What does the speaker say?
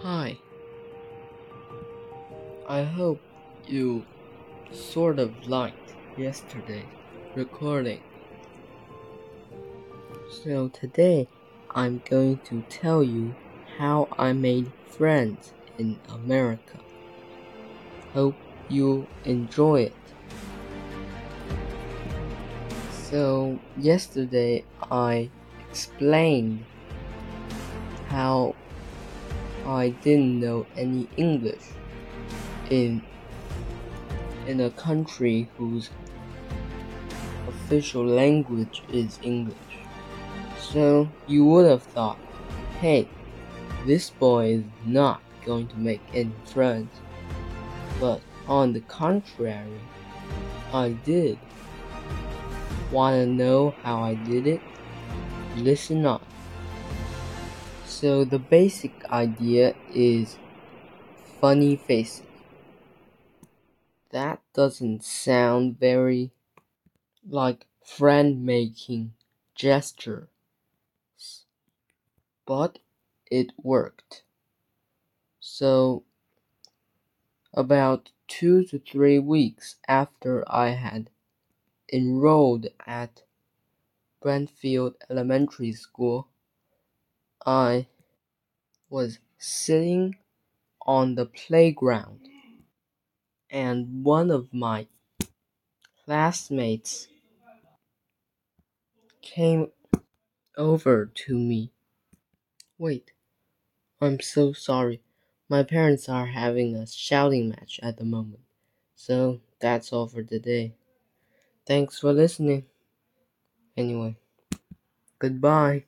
Hi. I hope you sort of liked yesterday's recording. So today I'm going to tell you how I made friends in America. Hope you enjoy it. So yesterday I explained how I didn't know any English in in a country whose official language is English. So you would have thought, hey, this boy is not going to make any friends. But on the contrary, I did. Wanna know how I did it? Listen up. So the basic idea is funny faces. That doesn't sound very like friend making gesture. But it worked. So about two to three weeks after I had enrolled at Brentfield Elementary School, I was sitting on the playground and one of my classmates came over to me. Wait, I'm so sorry. My parents are having a shouting match at the moment. So that's all for today. Thanks for listening. Anyway, goodbye.